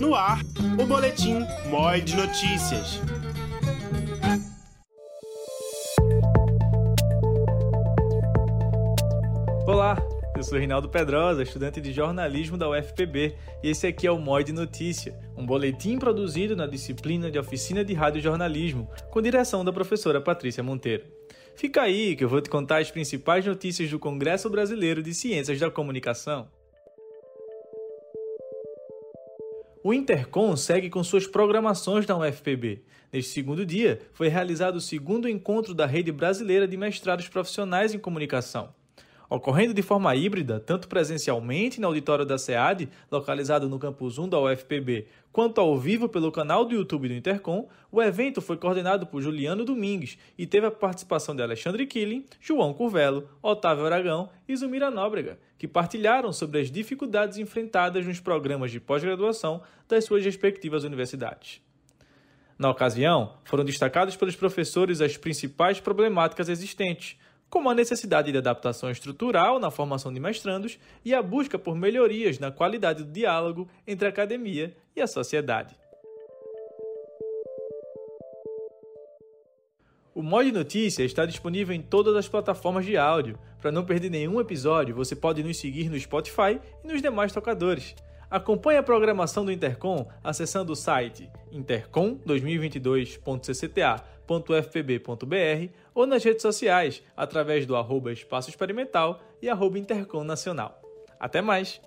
No ar, o boletim MOI de Notícias. Olá, eu sou Reinaldo Pedrosa, estudante de jornalismo da UFPB, e esse aqui é o MOI de Notícia, um boletim produzido na disciplina de Oficina de Rádio Jornalismo, com direção da professora Patrícia Monteiro. Fica aí que eu vou te contar as principais notícias do Congresso Brasileiro de Ciências da Comunicação. O Intercom segue com suas programações na UFPB. Neste segundo dia, foi realizado o segundo encontro da Rede Brasileira de Mestrados Profissionais em Comunicação ocorrendo de forma híbrida, tanto presencialmente no auditório da SEAD, localizado no campus 1 da UFPB, quanto ao vivo pelo canal do YouTube do Intercom, o evento foi coordenado por Juliano Domingues e teve a participação de Alexandre Killing, João Curvelo, Otávio Aragão e Zumira Nóbrega, que partilharam sobre as dificuldades enfrentadas nos programas de pós-graduação das suas respectivas universidades. Na ocasião, foram destacados pelos professores as principais problemáticas existentes, como a necessidade de adaptação estrutural na formação de mestrandos e a busca por melhorias na qualidade do diálogo entre a academia e a sociedade. O Mod Notícia está disponível em todas as plataformas de áudio. Para não perder nenhum episódio, você pode nos seguir no Spotify e nos demais tocadores. Acompanhe a programação do Intercom acessando o site intercom2022.ccta.fpb.br ou nas redes sociais através do arroba Espaço Experimental e arroba Intercom Nacional. Até mais!